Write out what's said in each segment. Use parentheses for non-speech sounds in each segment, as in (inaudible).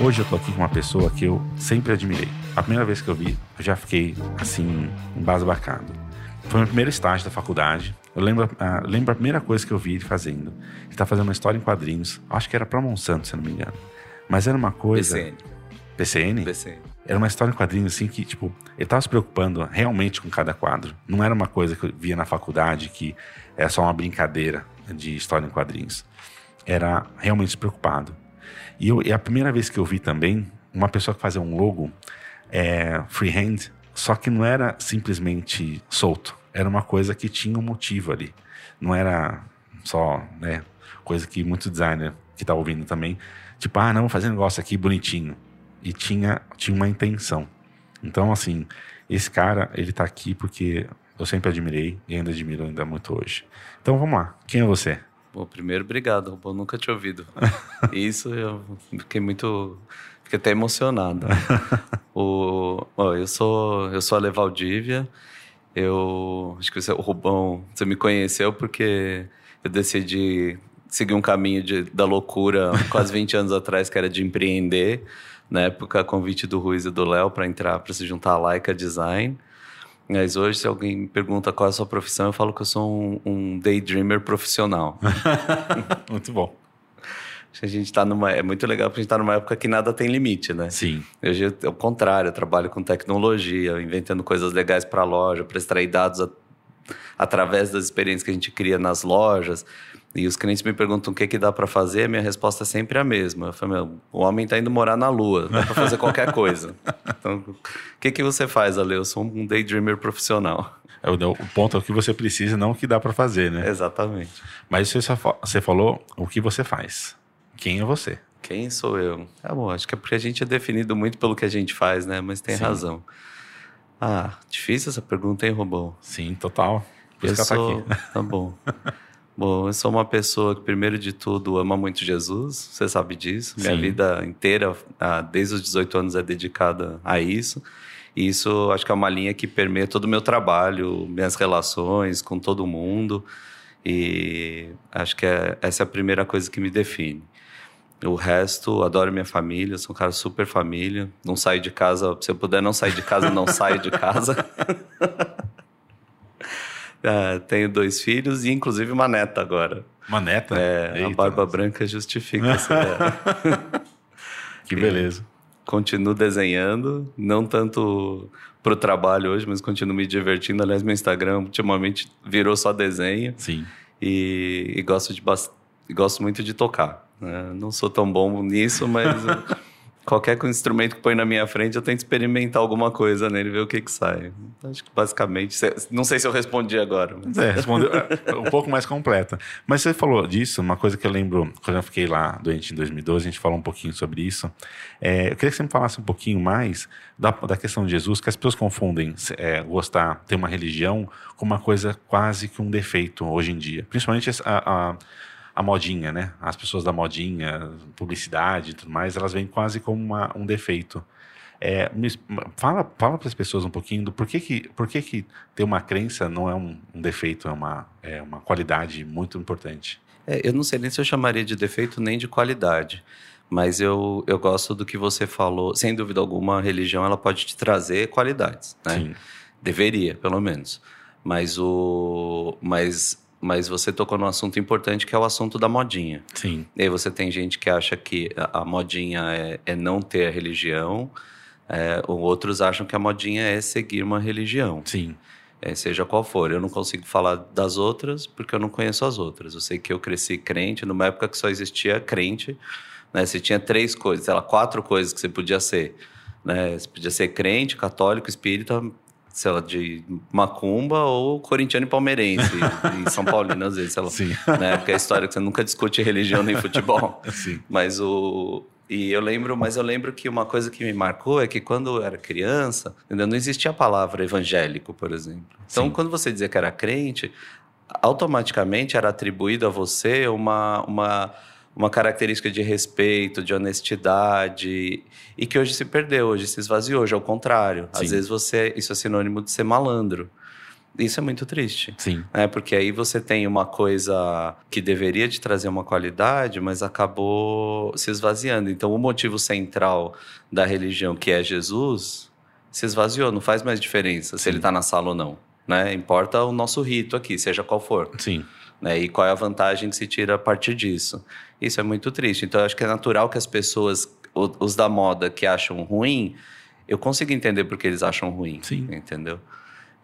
Hoje eu tô aqui com uma pessoa que eu sempre admirei. A primeira vez que eu vi, eu já fiquei assim, embasbacado. Foi o meu primeiro estágio da faculdade. Eu lembro, ah, lembro a primeira coisa que eu vi ele fazendo. Ele tá fazendo uma história em quadrinhos. Acho que era pra Monsanto, se não me engano. Mas era uma coisa. PCN. PCN? PCN. Era uma história em quadrinhos assim que, tipo, ele tava se preocupando realmente com cada quadro. Não era uma coisa que eu via na faculdade que era só uma brincadeira de história em quadrinhos. Era realmente preocupado. E, eu, e a primeira vez que eu vi também uma pessoa que fazia um logo é, freehand, só que não era simplesmente solto. Era uma coisa que tinha um motivo ali. Não era só, né, coisa que muito designer que tá ouvindo também, tipo, ah, não, vou fazer um negócio aqui bonitinho. E tinha, tinha uma intenção. Então, assim, esse cara, ele tá aqui porque eu sempre admirei e ainda admiro ainda muito hoje. Então, vamos lá. Quem é você? Bom, primeiro, obrigado, Rubão. Nunca tinha ouvido. (laughs) Isso eu fiquei muito. Fiquei até emocionado. (laughs) o, ó, eu sou eu sou a Levaldívia. Eu acho que você, o Rubão, você me conheceu porque eu decidi seguir um caminho de, da loucura quase 20 anos atrás, que era de empreender. Na época, convite do Ruiz e do Léo para entrar, para se juntar à Laika Design. Mas hoje, se alguém me pergunta qual é a sua profissão, eu falo que eu sou um, um daydreamer profissional. (laughs) muito bom. A gente tá numa. É muito legal porque a gente está numa época que nada tem limite, né? Sim. Hoje é o contrário, eu trabalho com tecnologia, inventando coisas legais para a loja, para extrair dados a, através das experiências que a gente cria nas lojas. E os clientes me perguntam o que, que dá para fazer, minha resposta é sempre a mesma. Eu falo, meu, o homem está indo morar na lua, dá para fazer qualquer coisa. (laughs) Então, o que, que você faz, Ale? Eu sou um daydreamer profissional. É o, ponto é o que você precisa, não o que dá para fazer, né? Exatamente. Mas você, você falou o que você faz. Quem é você? Quem sou eu? É bom, acho que é porque a gente é definido muito pelo que a gente faz, né? Mas tem Sim. razão. Ah, difícil essa pergunta, hein, Robão? Sim, total. Por eu isso que sou... tá aqui. Tá bom. (laughs) Bom, eu sou uma pessoa que, primeiro de tudo, ama muito Jesus, você sabe disso. Minha Sim. vida inteira, ah, desde os 18 anos, é dedicada a isso. E isso acho que é uma linha que permeia todo o meu trabalho, minhas relações com todo mundo. E acho que é, essa é a primeira coisa que me define. O resto, adoro minha família, sou um cara super família. Não saio de casa, se eu puder não sair de casa, não saio de casa. (laughs) É, tenho dois filhos e inclusive uma neta agora. Uma neta? É, Eita, a barba nossa. branca justifica essa (laughs) Que beleza. Continuo desenhando, não tanto para o trabalho hoje, mas continuo me divertindo. Aliás, meu Instagram ultimamente virou só desenho. Sim. E, e gosto, de, gosto muito de tocar. Né? Não sou tão bom nisso, mas (laughs) qualquer instrumento que põe na minha frente, eu tento experimentar alguma coisa nele, ver o que que sai. Acho que basicamente, não sei se eu respondi agora. Mas... É, respondeu é, um pouco mais completa. Mas você falou disso, uma coisa que eu lembro, quando eu fiquei lá doente em 2012, a gente falou um pouquinho sobre isso. É, eu queria que você me falasse um pouquinho mais da, da questão de Jesus, que as pessoas confundem é, gostar, ter uma religião, com uma coisa quase que um defeito hoje em dia. Principalmente a, a a modinha, né? As pessoas da modinha, publicidade e tudo mais, elas veem quase como uma, um defeito. É, fala fala para as pessoas um pouquinho do porquê que, porquê que ter uma crença não é um, um defeito, é uma, é uma qualidade muito importante. É, eu não sei nem se eu chamaria de defeito nem de qualidade, mas eu, eu gosto do que você falou. Sem dúvida alguma, a religião ela pode te trazer qualidades, né? Sim. Deveria, pelo menos. Mas o, mas mas você tocou num assunto importante que é o assunto da modinha. Sim. E aí você tem gente que acha que a, modinha é, é, não ter a religião, é, ou outros acham que a modinha é seguir uma religião. Sim. É, seja qual for. Eu não consigo falar das outras porque eu não conheço as outras. Eu sei que eu cresci crente numa época que só existia crente. Né? Você tinha três coisas, sei lá, quatro coisas que você podia ser. Né? Você podia ser crente, católico, espírita, sei lá, de macumba ou corintiano e palmeirense, (laughs) e São Paulino às vezes, sei lá. Sim. Né? Porque é a história que você nunca discute religião nem futebol. (laughs) Sim. Mas o... E eu lembro, mas eu lembro que uma coisa que me marcou é que quando eu era criança, ainda não existia a palavra evangélico, por exemplo. Então, Sim. quando você dizia que era crente, automaticamente era atribuído a você uma, uma, uma característica de respeito, de honestidade, e que hoje se perdeu, hoje se esvaziou, hoje é o contrário. Sim. Às vezes você, isso é sinônimo de ser malandro. Isso é muito triste. Sim. né? porque aí você tem uma coisa que deveria te trazer uma qualidade, mas acabou se esvaziando. Então, o motivo central da religião, que é Jesus, se esvaziou. Não faz mais diferença se Sim. ele está na sala ou não. Né? Importa o nosso rito aqui, seja qual for. Sim. Né? E qual é a vantagem que se tira a partir disso. Isso é muito triste. Então, eu acho que é natural que as pessoas, os da moda que acham ruim, eu consigo entender porque eles acham ruim. Sim. Entendeu?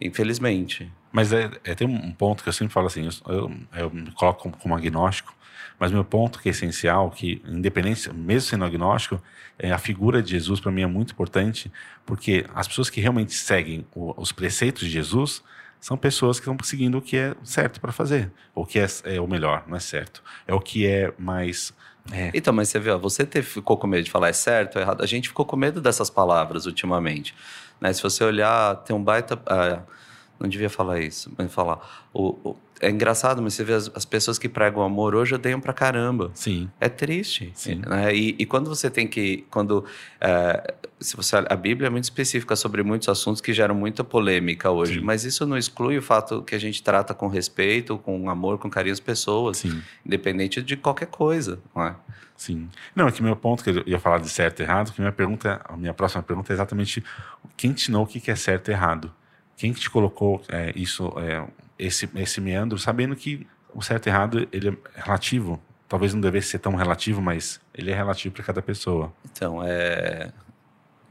Infelizmente. Mas é, é, tem um ponto que eu sempre falo assim, eu, eu, me coloco como, como agnóstico, mas meu ponto que é essencial, que independência, mesmo sendo agnóstico, é, a figura de Jesus para mim é muito importante, porque as pessoas que realmente seguem o- os preceitos de Jesus são pessoas que estão seguindo o que é certo para fazer, o que é, é o melhor, não é certo, é o que é mais é, Então, mas você ó, você ficou com medo de falar é certo ou errado. A gente ficou com medo dessas palavras ultimamente. Né? Se você olhar, tem um baita. ah, não devia falar isso, mas falar. O, o- é engraçado, mas você vê as, as pessoas que pregam amor hoje odeiam pra caramba. sim, É triste. Sim. Né? E, e quando você tem que. Quando, é, se você, a Bíblia é muito específica sobre muitos assuntos que geram muita polêmica hoje, Sim. mas isso não exclui o fato que a gente trata com respeito, com amor, com carinho as pessoas, sim. independente de qualquer coisa. Não é? Sim. Não, é que meu ponto, que eu ia falar de certo e errado, que minha pergunta, a minha próxima pergunta é exatamente quem te ensinou o que é certo e errado? Quem que te colocou é, isso, é, esse, esse meandro, sabendo que o certo e errado ele é relativo. Talvez não devesse ser tão relativo, mas ele é relativo para cada pessoa. Então, é,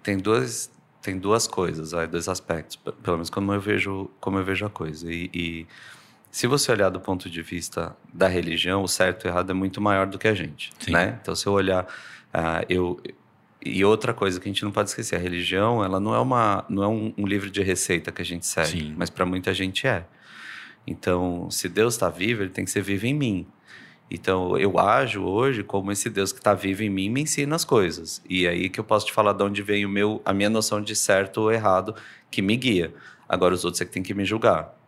tem duas tem duas coisas, dois aspectos, pelo menos como eu vejo como eu vejo a coisa. E, e se você olhar do ponto de vista da religião, o certo e errado é muito maior do que a gente, né? Então, se eu olhar, ah, eu e outra coisa que a gente não pode esquecer, a religião, ela não é uma não é um, um livro de receita que a gente segue, Sim. mas para muita gente é. Então, se Deus está vivo, ele tem que ser vivo em mim. Então, eu ajo hoje como esse Deus que está vivo em mim me ensina as coisas. E é aí que eu posso te falar de onde vem o meu, a minha noção de certo ou errado que me guia. Agora, os outros é que tem que me julgar.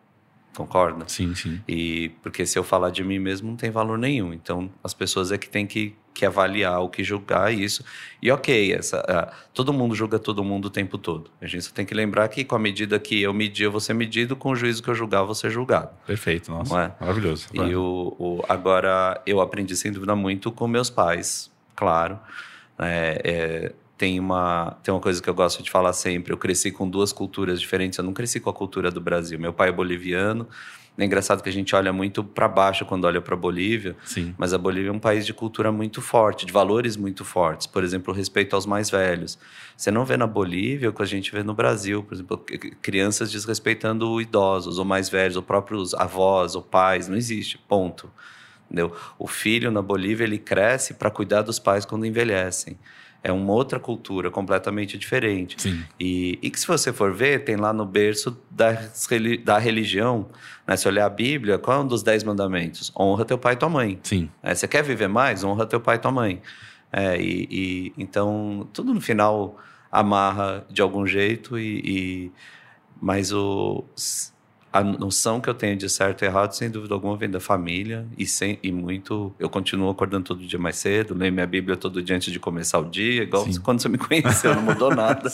Concorda? Sim, sim. E porque se eu falar de mim mesmo não tem valor nenhum. Então as pessoas é que têm que, que avaliar o que julgar isso. E ok, essa, ah, todo mundo julga todo mundo o tempo todo. A gente só tem que lembrar que com a medida que eu medir, eu vou ser medido, com o juízo que eu julgar, eu vou ser julgado. Perfeito, nossa. Não é? Maravilhoso. E o, o- agora eu aprendi sem dúvida muito com meus pais, claro. É, é, tem uma tem uma coisa que eu gosto de falar sempre. Eu cresci com duas culturas diferentes. Eu não cresci com a cultura do Brasil. Meu pai é boliviano. É engraçado que a gente olha muito para baixo quando olha para Bolívia, Sim, mas a Bolívia é um país de cultura muito forte, de valores muito fortes. Por exemplo, o respeito aos mais velhos. Você não vê na Bolívia o que a gente vê no Brasil, por exemplo, crianças desrespeitando idosos ou mais velhos, ou próprios avós ou pais. Não existe, ponto. Entendeu? O filho na Bolívia ele cresce para cuidar dos pais quando envelhecem. É uma outra cultura completamente diferente. sim. E, e que se você for ver, tem lá no berço das reli- da religião, né? se olhar a Bíblia, qual é um dos dez mandamentos? Honra teu pai e tua mãe. Sim, É, você quer viver mais? Honra teu pai e tua mãe. É, e, e- então, tudo no final amarra de algum jeito, e, e- mas o, a noção que eu tenho de certo e errado, sem dúvida alguma, vem da família e, sem, e muito. Eu continuo acordando todo dia mais cedo, leio minha Bíblia todo dia antes de começar o dia, igual Sim. quando você me conheceu, não mudou (laughs) nada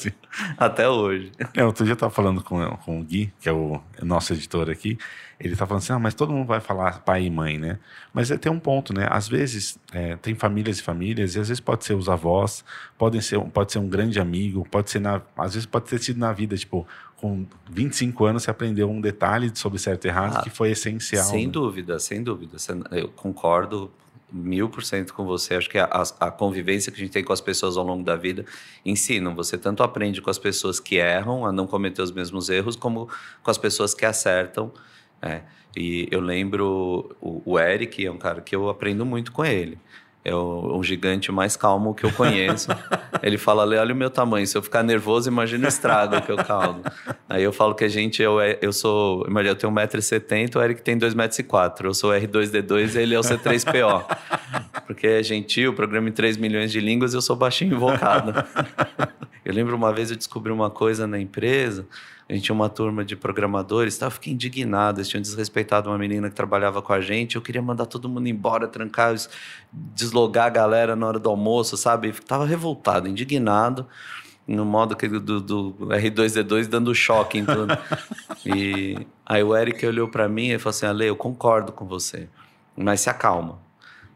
até hoje. É, outro dia eu tava falando com, com o Gui, que é o nosso editor aqui, ele tá falando assim, ah, mas todo mundo vai falar pai e mãe, né? Mas é, tem um ponto, né? Às vezes é, tem famílias e famílias, e às vezes pode ser os avós, podem ser, pode ser um grande amigo, pode ser, na, às vezes pode ter sido na vida, tipo, com 25 anos você aprendeu um detalhe sobre certo e errado Ah, que foi essencial. Sem né? dúvida, sem dúvida. Eu concordo mil por cento com você. Acho que a, a convivência que a gente tem com as pessoas ao longo da vida ensinam. Você tanto aprende com as pessoas que erram a não cometer os mesmos erros, como com as pessoas que acertam. É. E eu lembro o, o Eric, é um cara que eu aprendo muito com ele. É o, o, gigante mais calmo que eu conheço. (laughs) Ele fala, olha o meu tamanho, se eu ficar nervoso, imagina o estrago que eu causo. Aí eu falo que a gente, eu, eu sou, imagina, eu tenho 1,70m, o Eric tem 2,04m. Eu sou R2D2 e ele é o C3PO. Porque é gentil, programa em 3 milhões de línguas e eu sou baixinho invocado. (laughs) Eu lembro uma vez eu descobri uma coisa na empresa, a gente tinha uma turma de programadores, tá? eu fiquei indignado, eles tinham desrespeitado uma menina que trabalhava com a gente, eu queria mandar todo mundo embora, trancar, deslogar a galera na hora do almoço, sabe? Tava revoltado, indignado, no modo que do, do R2D2 dando choque em tudo. (laughs) e aí o Eric olhou para mim e falou assim: Ale, eu concordo com você, mas se acalma.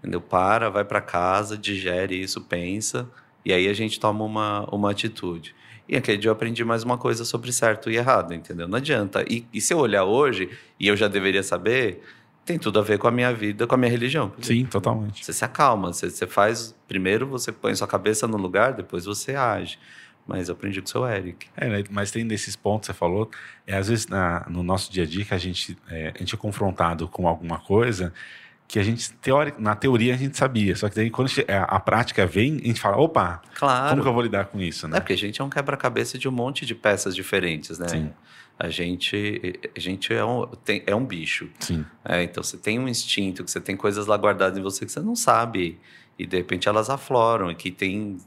Entendeu? Para, vai para casa, digere isso, pensa, e aí a gente toma uma, uma atitude. E aquele dia eu aprendi mais uma coisa sobre certo e errado, entendeu? Não adianta. E, e se eu olhar hoje, e eu já deveria saber, tem tudo a ver com a minha vida, com a minha religião. Sim, totalmente. Você se acalma, você, você faz. Primeiro você põe sua cabeça no lugar, depois você age. Mas eu aprendi com o seu Eric. É, né? mas tem desses pontos que você falou, é, às vezes na, no nosso dia a dia que a gente, é, a gente é confrontado com alguma coisa que a gente, teórica, na teoria, a gente sabia. Só que daí, quando a, a, prática vem, a gente fala, opa, claro. como que eu vou lidar com isso? Né? É porque a gente é um quebra-cabeça de um monte de peças diferentes, né? Sim. A gente, a gente é, um, tem, é um bicho. Sim. É, então, você tem um instinto, que você tem coisas lá guardadas em você que você não sabe. E, de repente, elas afloram. E que tem,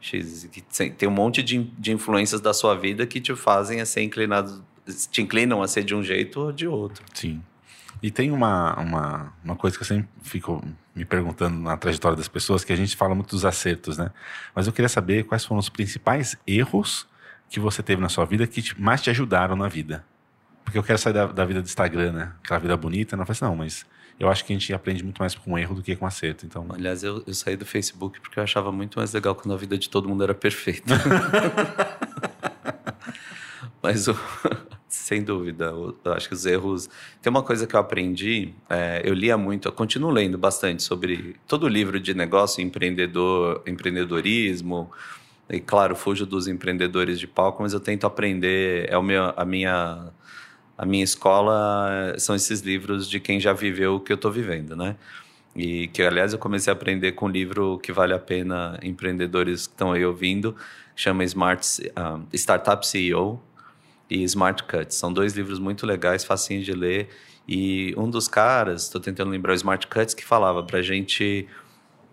que tem um monte de, de influências da sua vida que te fazem a ser inclinado, te inclinam a ser de um jeito ou de outro. Sim. E tem uma, uma, uma coisa que eu sempre fico me perguntando na trajetória das pessoas, que a gente fala muito dos acertos, né? Mas eu queria saber quais foram os principais erros que você teve na sua vida que te, mais te ajudaram na vida. Porque eu quero sair da, da vida do Instagram, né? Aquela vida bonita. Não, falei assim, não, mas eu acho que a gente aprende muito mais com erro do que com acerto. Então... Aliás, eu, eu saí do Facebook porque eu achava muito mais legal quando a vida de todo mundo era perfeita. (laughs) mas o, sem dúvida. Eu, acho que os erros. Tem uma coisa que eu aprendi, é, eu lia muito, eu continuo lendo bastante sobre todo livro de negócio, empreendedor, empreendedorismo. E claro, fujo dos empreendedores de palco, mas eu tento aprender. É o meu, a minha a minha escola são esses livros de quem já viveu o que eu estou vivendo, né? E que, aliás, eu comecei a aprender com um livro que vale a pena, empreendedores que estão aí ouvindo, chama Smart, uh, Startup CEO, e Smart Cuts. São dois livros muito legais, facinhos de ler. E um dos caras, estou tentando lembrar o Smart Cuts, que falava para a gente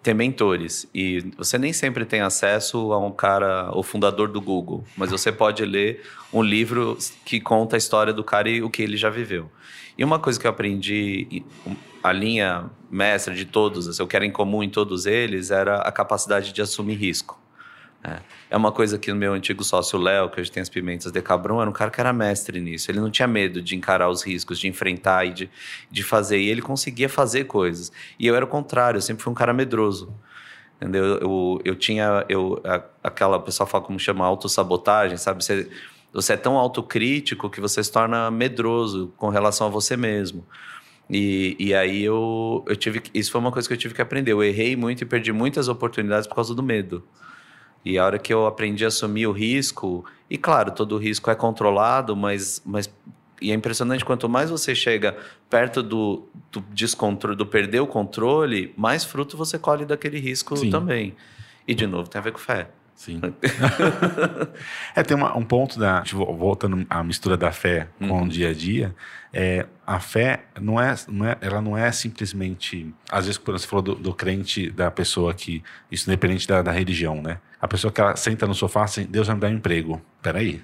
ter mentores. E você nem sempre tem acesso a um cara, o fundador do Google, mas você pode ler um livro que conta a história do cara e o que ele já viveu. E uma coisa que eu aprendi, a linha mestra de todos, assim, eu quero em comum em todos eles, era a capacidade de assumir risco. É. é uma coisa que o meu antigo sócio Léo, que hoje tem as pimentas de Cabron, era um cara que era mestre nisso. Ele não tinha medo de encarar os riscos, de enfrentar e de, de fazer. E ele conseguia fazer coisas. E eu era o contrário, eu sempre fui um cara medroso. Entendeu? Eu, eu tinha eu, a, aquela, o pessoal fala como chama, autossabotagem, sabe? Você, você é tão autocrítico que você se torna medroso com relação a você mesmo. E, e aí eu, eu tive. Isso foi uma coisa que eu tive que aprender. Eu errei muito e perdi muitas oportunidades por causa do medo. E a hora que eu aprendi a assumir o risco, e claro, todo risco é controlado, mas, mas e é impressionante quanto mais você chega perto do, do descontrole, do perder o controle, mais fruto você colhe daquele risco Sim. também. E de novo, tem a ver com fé. Sim. (laughs) é, tem uma, um ponto da. Voltando à mistura da fé com uhum. o dia a dia. É, a fé não é, não é, ela não é simplesmente. Às vezes, quando você falou do, do crente, da pessoa que. Isso independente da, da religião, né? A pessoa que ela senta no sofá assim, Deus vai me dar um emprego. Peraí.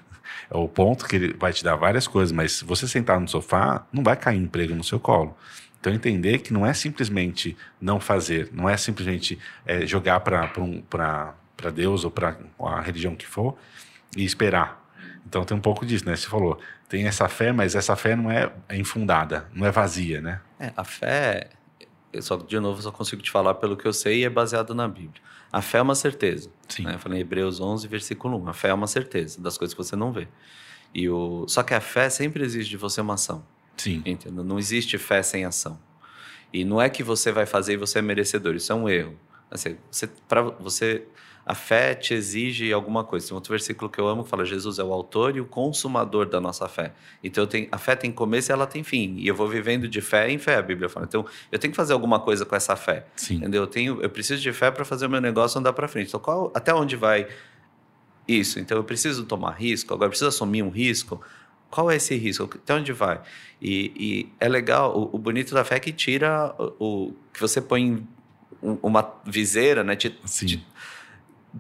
É o ponto que ele vai te dar várias coisas, mas se você sentar no sofá, não vai cair emprego no seu colo. Então, entender que não é simplesmente não fazer, não é simplesmente é, jogar para um, Deus ou para a religião que for e esperar. Então tem um pouco disso, né? Você falou, tem essa fé, mas essa fé não é, é infundada, não é vazia, né? É, a fé, só de novo só consigo te falar pelo que eu sei e é baseado na Bíblia. A fé é uma certeza. Sim. Né? Eu falei em Hebreus 11, versículo 1. A fé é uma certeza das coisas que você não vê. E o... Só que a fé sempre exige de você uma ação. Sim. Entendeu? Não existe fé sem ação. E não é que você vai fazer e você é merecedor, isso é um erro. Assim, você, para você a fé te exige alguma coisa. Tem outro versículo que eu amo que fala: Jesus é o autor e o consumador da nossa fé. Então tenho, a fé tem começo e ela tem fim. E eu vou vivendo de fé em fé, a Bíblia fala. Então eu tenho que fazer alguma coisa com essa fé. Sim. Entendeu? Eu, tenho, eu preciso de fé para fazer o meu negócio andar para frente. Então qual, até onde vai isso? Então eu preciso tomar risco, agora eu preciso assumir um risco. Qual é esse risco? Até onde vai? E, e é legal, o, o, bonito da fé é que tira o, o que você põe uma viseira, né? Te, te,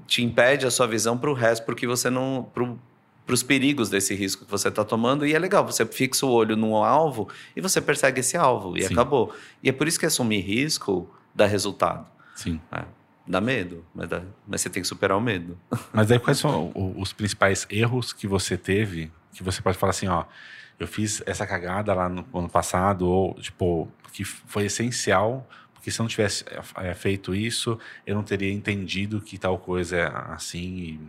te impede a sua visão para o resto, porque você não. para os perigos desse risco que você está tomando. E é legal, você fixa o olho num alvo e você persegue esse alvo, e Sim. acabou. E é por isso que assumir risco dá resultado. Sim. É, dá medo, mas, dá, mas você tem que superar o medo. (laughs) Mas aí quais são os principais erros que você teve, que você pode falar assim, ó, eu fiz essa cagada lá no ano passado, ou tipo, que foi essencial porque se eu não tivesse é, feito isso, eu não teria entendido que tal coisa é assim.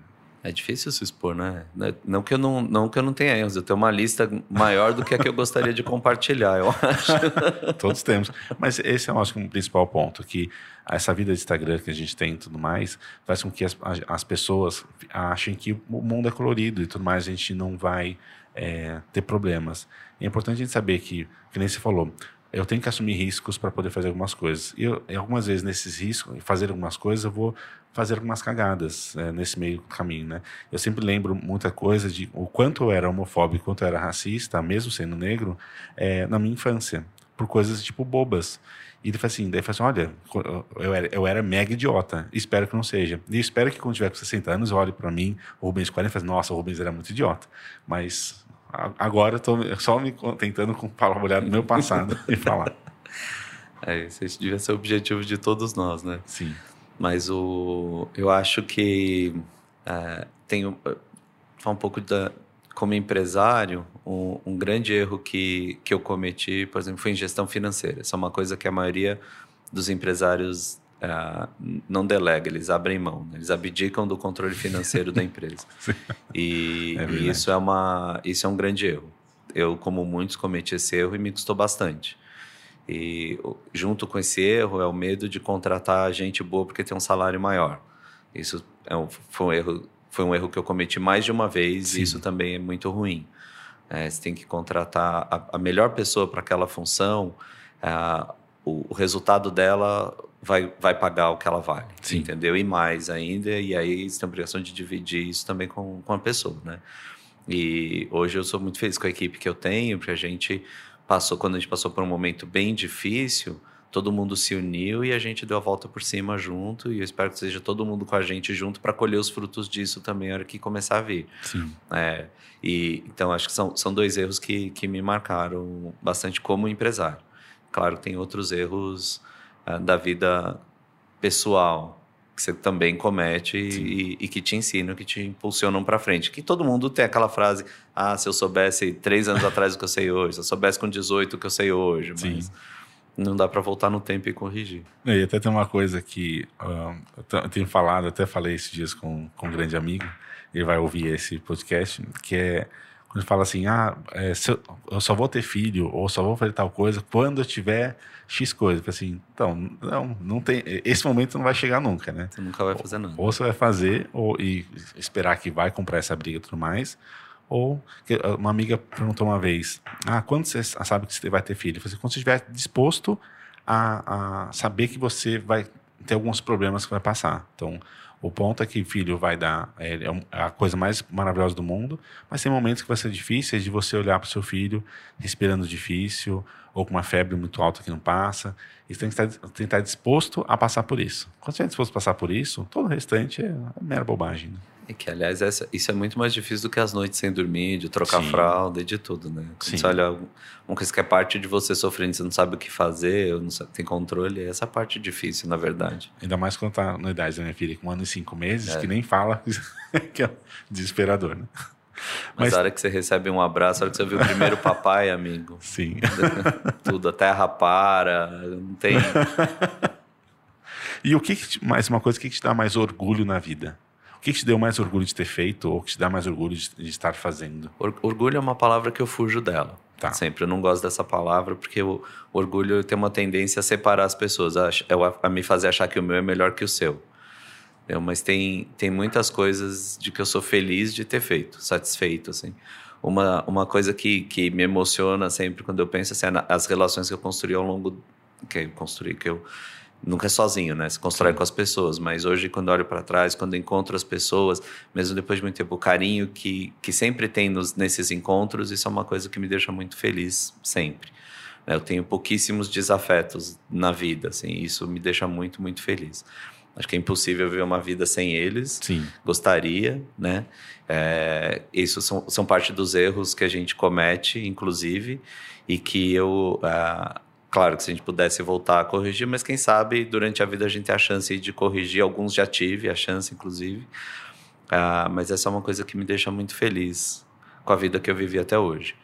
É difícil se expor, né? Não que eu não, não que eu não tenha erros, eu tenho uma lista maior do que a que eu gostaria de compartilhar, eu acho. (laughs) Todos temos. Mas esse é, eu acho, um principal ponto, que essa vida de Instagram que a gente tem e tudo mais, faz com que as, as pessoas achem que o mundo é colorido e tudo mais, a gente não vai é, ter problemas. É importante a gente saber que, que nem você falou, eu tenho que assumir riscos para poder fazer algumas coisas. E, eu, algumas vezes nesses riscos, fazer algumas coisas, eu vou fazer algumas cagadas é, nesse meio caminho, né? Eu sempre lembro muita coisa de o quanto eu era homofóbico, quanto eu era racista, mesmo sendo negro, é, na minha infância, por coisas tipo bobas. E ele falou assim, daí falou assim, olha, eu era, eu era mega idiota, espero que não seja. E espero que quando tiver com 60 anos, olhe para mim, Rubens 40 e fale, nossa, o Rubens era muito idiota. Mas Agora estou só me tentando com (laughs) olhar no meu passado e falar. (laughs) É, esse devia ser o objetivo de todos nós, né? Sim. Mas o, eu acho que é, tem um pouco da como empresário, um, um, grande erro que, que eu cometi, por exemplo, foi em gestão financeira. Isso é uma coisa que a maioria dos empresários é, não delega, eles abrem mão, né? eles abdicam do controle financeiro da empresa. (laughs) E, é e, isso é uma isso é um grande erro. Eu, como muitos, cometi esse erro e me custou bastante. E junto com esse erro é o medo de contratar gente boa porque tem um salário maior. Isso é um, foi um erro foi um erro que eu cometi mais de uma vez Sim. e isso também é muito ruim. É, você tem que contratar a, a melhor pessoa para aquela função. É, o, o resultado dela vai, vai pagar o que ela vale, Sim. entendeu? E mais ainda, e aí você tem a obrigação de dividir isso também com, com a pessoa, né? E hoje eu sou muito feliz com a equipe que eu tenho, porque a gente passou, quando a gente passou por um momento bem difícil, todo mundo se uniu e a gente deu a volta por cima junto, e eu espero que seja todo mundo com a gente junto para colher os frutos disso também na hora que começar a vir. Sim. É, e, então, acho que são, são dois erros que, que me marcaram bastante como empresário. Claro que tem outros erros da vida pessoal que você também comete e, e, que te ensinam, que te impulsionam para frente. Que todo mundo tem aquela frase: ah, se eu soubesse três anos (laughs) atrás o que eu sei hoje, se eu soubesse com 18 o que eu sei hoje, Sim. mas não dá para voltar no tempo e corrigir. E até tem uma coisa que uh, eu tenho falado, até falei esses dias com, com um grande amigo, ele vai ouvir esse podcast, que é quando fala assim, ah, é, eu, eu, só vou ter filho ou só vou fazer tal coisa quando eu tiver X coisa. Assim, então, não, não tem, esse momento não vai chegar nunca, né? Você nunca vai fazer nada. Ou, ou você vai fazer ou, e esperar que vai comprar essa briga e tudo mais, ou uma amiga perguntou uma vez, ah, quando você sabe que você vai ter filho? Eu falei, assim, quando você estiver disposto a, a saber que você vai ter alguns problemas que vai passar. Então, o ponto é que filho vai dar é, é, é a coisa mais maravilhosa do mundo, mas tem momentos que vai ser difíceis de você olhar para o seu filho respirando difícil ou com uma febre muito alta que não passa. E você tem que estar, tem que estar disposto a passar por isso. Quando você é disposto a passar por isso, todo o restante é mera bobagem. Né? É que, aliás, essa, isso é muito mais difícil do que as noites sem dormir, de trocar Sim. fralda e de tudo, né? Quando Sim. você olha uma coisa que é parte de você sofrendo, você não sabe o que fazer, não sabe, tem controle, é essa parte difícil, na verdade. Ainda mais quando tá na idade da minha filha, com um ano e cinco meses, é. que nem fala, (laughs) que é desesperador, né? Mas, Mas a hora que você recebe um abraço, a hora que você vê o primeiro papai, amigo. (laughs) Sim. (laughs) Tudo, a terra para, não tem... E o que, que mais uma coisa, o que, que te dá mais orgulho na vida? Que, que te deu mais orgulho de ter feito ou que te dá mais orgulho de, de estar fazendo? Orgulho é uma palavra que eu fujo dela. Tá. Sempre. Eu não gosto dessa palavra porque o orgulho tem uma tendência a separar as pessoas, a, a me fazer achar que o meu é melhor que o seu. Mas tem, tem muitas coisas de que eu sou feliz de ter feito, satisfeito, assim. Uma, uma coisa que, que me emociona sempre quando eu penso assim, é as relações que eu construí ao longo que eu construí, que eu nunca é sozinho, né? Se constrói Sim. com as pessoas, mas hoje quando olho para trás, quando encontro as pessoas, mesmo depois de muito tempo, o carinho que, que sempre tem nos, nesses encontros, isso é uma coisa que me deixa muito feliz sempre. Né? Eu tenho pouquíssimos desafetos na vida, assim, isso me deixa muito, muito feliz. Acho que é impossível viver uma vida sem eles. Sim. Gostaria, né? É, isso são, são parte dos erros que a gente comete, inclusive, e que eu uh, Claro que se a gente pudesse voltar a corrigir, mas quem sabe durante a vida a gente tem a chance de corrigir. Alguns já tive a chance, inclusive. Ah, mas essa é uma coisa que me deixa muito feliz com a vida que eu vivi até hoje.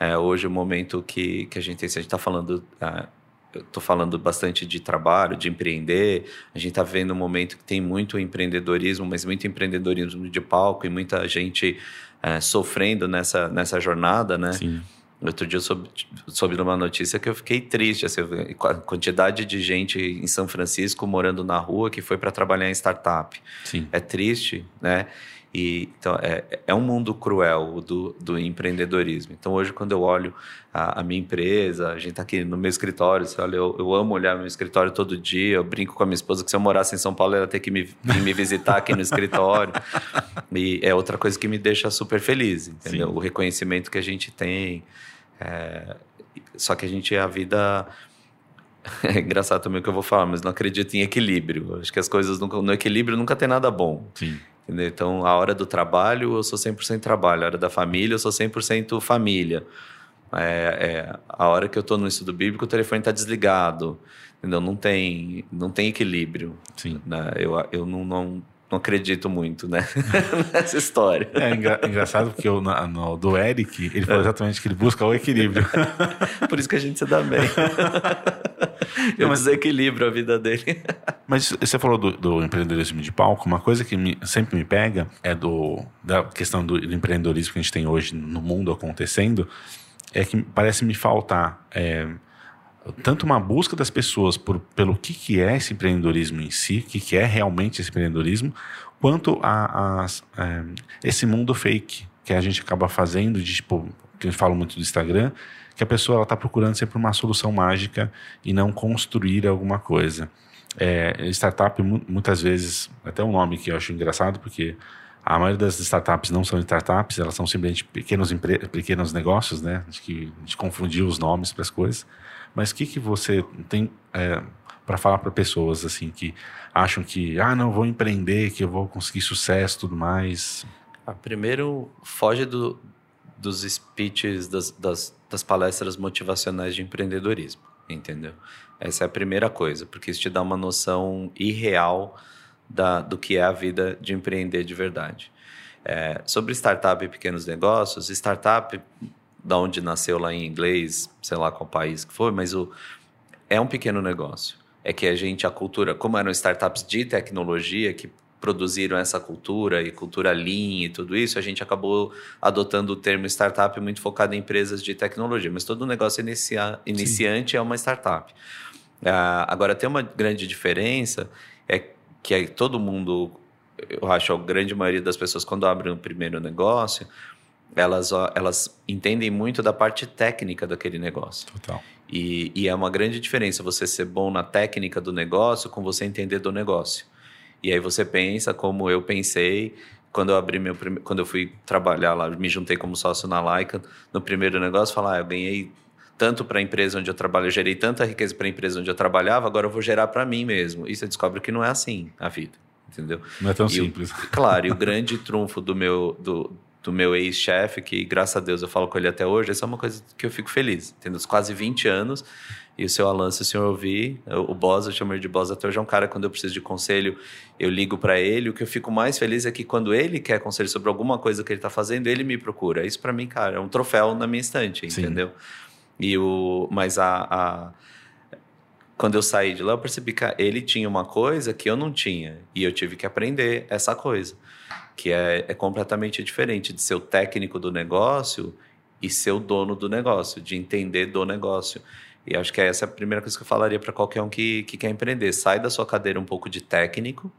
É, hoje, o momento que, que a gente tem, se a gente está falando. Ah, eu estou falando bastante de trabalho, de empreender. A gente está vendo um momento que tem muito empreendedorismo, mas muito empreendedorismo de palco e muita gente é, sofrendo nessa, nessa jornada, né? Sim. Outro dia eu soube, soube uma notícia que eu fiquei triste, assim, a quantidade de gente em São Francisco morando na rua que foi para trabalhar em startup. Sim. É triste, né? E, então, é, é um mundo cruel do, do empreendedorismo. Então, hoje, quando eu olho a, a minha empresa, a gente está aqui no meu escritório, você olha, eu, eu amo olhar meu escritório todo dia, eu brinco com a minha esposa que se eu morasse em São Paulo, ela ia ter que me, me visitar aqui no escritório. (laughs) E é outra coisa que me deixa super feliz, entendeu? Sim. O reconhecimento que a gente tem, é, só que a gente, a vida. (laughs) É engraçado também o que eu vou falar, mas não acredito em equilíbrio. Acho que as coisas nunca, no equilíbrio nunca tem nada bom. Sim. Entendeu? Então, a hora do trabalho, eu sou 100% trabalho. A hora da família, eu sou 100% família. É, é, a hora que eu estou no estudo bíblico, o telefone está desligado. Entendeu? Não tem, não tem equilíbrio. Sim. Né? Eu, eu não, não, não acredito muito né? (laughs) nessa história. É engra engraçado porque eu, no, no, do Eric, ele falou exatamente que ele busca o equilíbrio. (laughs) Por isso que a gente se dá bem. (laughs) Eu mas, desequilibro a vida dele. Mas você falou do, do, empreendedorismo de palco, uma coisa que me, sempre me pega é do, da questão do, do, empreendedorismo que a gente tem hoje no mundo acontecendo, é que parece me faltar... É, tanto uma busca das pessoas por, pelo que, que é esse empreendedorismo em si, o que, que é realmente esse empreendedorismo, quanto a, a, a, é, esse mundo fake que a gente acaba fazendo, de tipo, que gente fala muito do Instagram, que a pessoa está procurando sempre uma solução mágica e não construir alguma coisa. É, startup, muitas vezes, até um nome que eu acho engraçado, porque a maioria das startups não são startups, elas são simplesmente pequenos, pequenos negócios, né? Acho a gente confundiu os nomes para as coisas. Mas o que, que você tem é, para falar para pessoas assim que acham que, ah, não, vou empreender, que eu vou conseguir sucesso tudo mais? Ah, primeiro, foge do, dos speeches, das, das, das palestras motivacionais de empreendedorismo, entendeu? Essa é a primeira coisa, porque isso te dá uma noção irreal da, do que é a vida de empreender de verdade. É, sobre startup e pequenos negócios, startup da onde nasceu lá em inglês, sei lá qual país que foi, mas o, é um pequeno negócio. É que a gente, a cultura, como eram startups de tecnologia que produziram essa cultura e cultura lean e tudo isso, a gente acabou adotando o termo startup muito focado em empresas de tecnologia. Mas todo negócio inicia, iniciante Sim. é uma startup. Uh, agora, tem uma grande diferença, é que é todo mundo, eu acho, a grande maioria das pessoas, quando abrem o primeiro negócio, elas, elas entendem muito da parte técnica daquele negócio. Total. E, e, é uma grande diferença você ser bom na técnica do negócio com você entender do negócio. E aí você pensa como eu pensei quando eu abri meu quando eu fui trabalhar lá, me juntei como sócio na Laika, no primeiro negócio, falar, ah, eu ganhei tanto para a empresa onde eu trabalho, eu gerei tanta riqueza para a empresa onde eu trabalhava, agora eu vou gerar para mim mesmo. E você descobre que não é assim a vida, entendeu? Não é tão e simples. O, claro, e o (laughs) grande trunfo do meu do, do meu ex-chefe, que graças a Deus eu falo com ele até hoje, essa é uma coisa que eu fico feliz. Tendo quase 20 anos, e o seu Alan, se o senhor ouvir, o Boss, eu chamo ele de Boss até hoje, é um cara, quando eu preciso de conselho, eu ligo para ele. O que eu fico mais feliz é que quando ele quer conselho sobre alguma coisa que ele está fazendo, ele me procura. Isso para mim, cara, é um troféu na minha estante, entendeu? Sim. E o, mas a, a quando eu saí de lá, eu percebi que ele tinha uma coisa que eu não tinha. E eu tive que aprender essa coisa que é, é completamente diferente de ser o técnico do negócio e ser o dono do negócio, de entender do negócio. E acho que essa é a primeira coisa que eu falaria para qualquer um que, que quer empreender. Sai da sua cadeira um pouco de técnico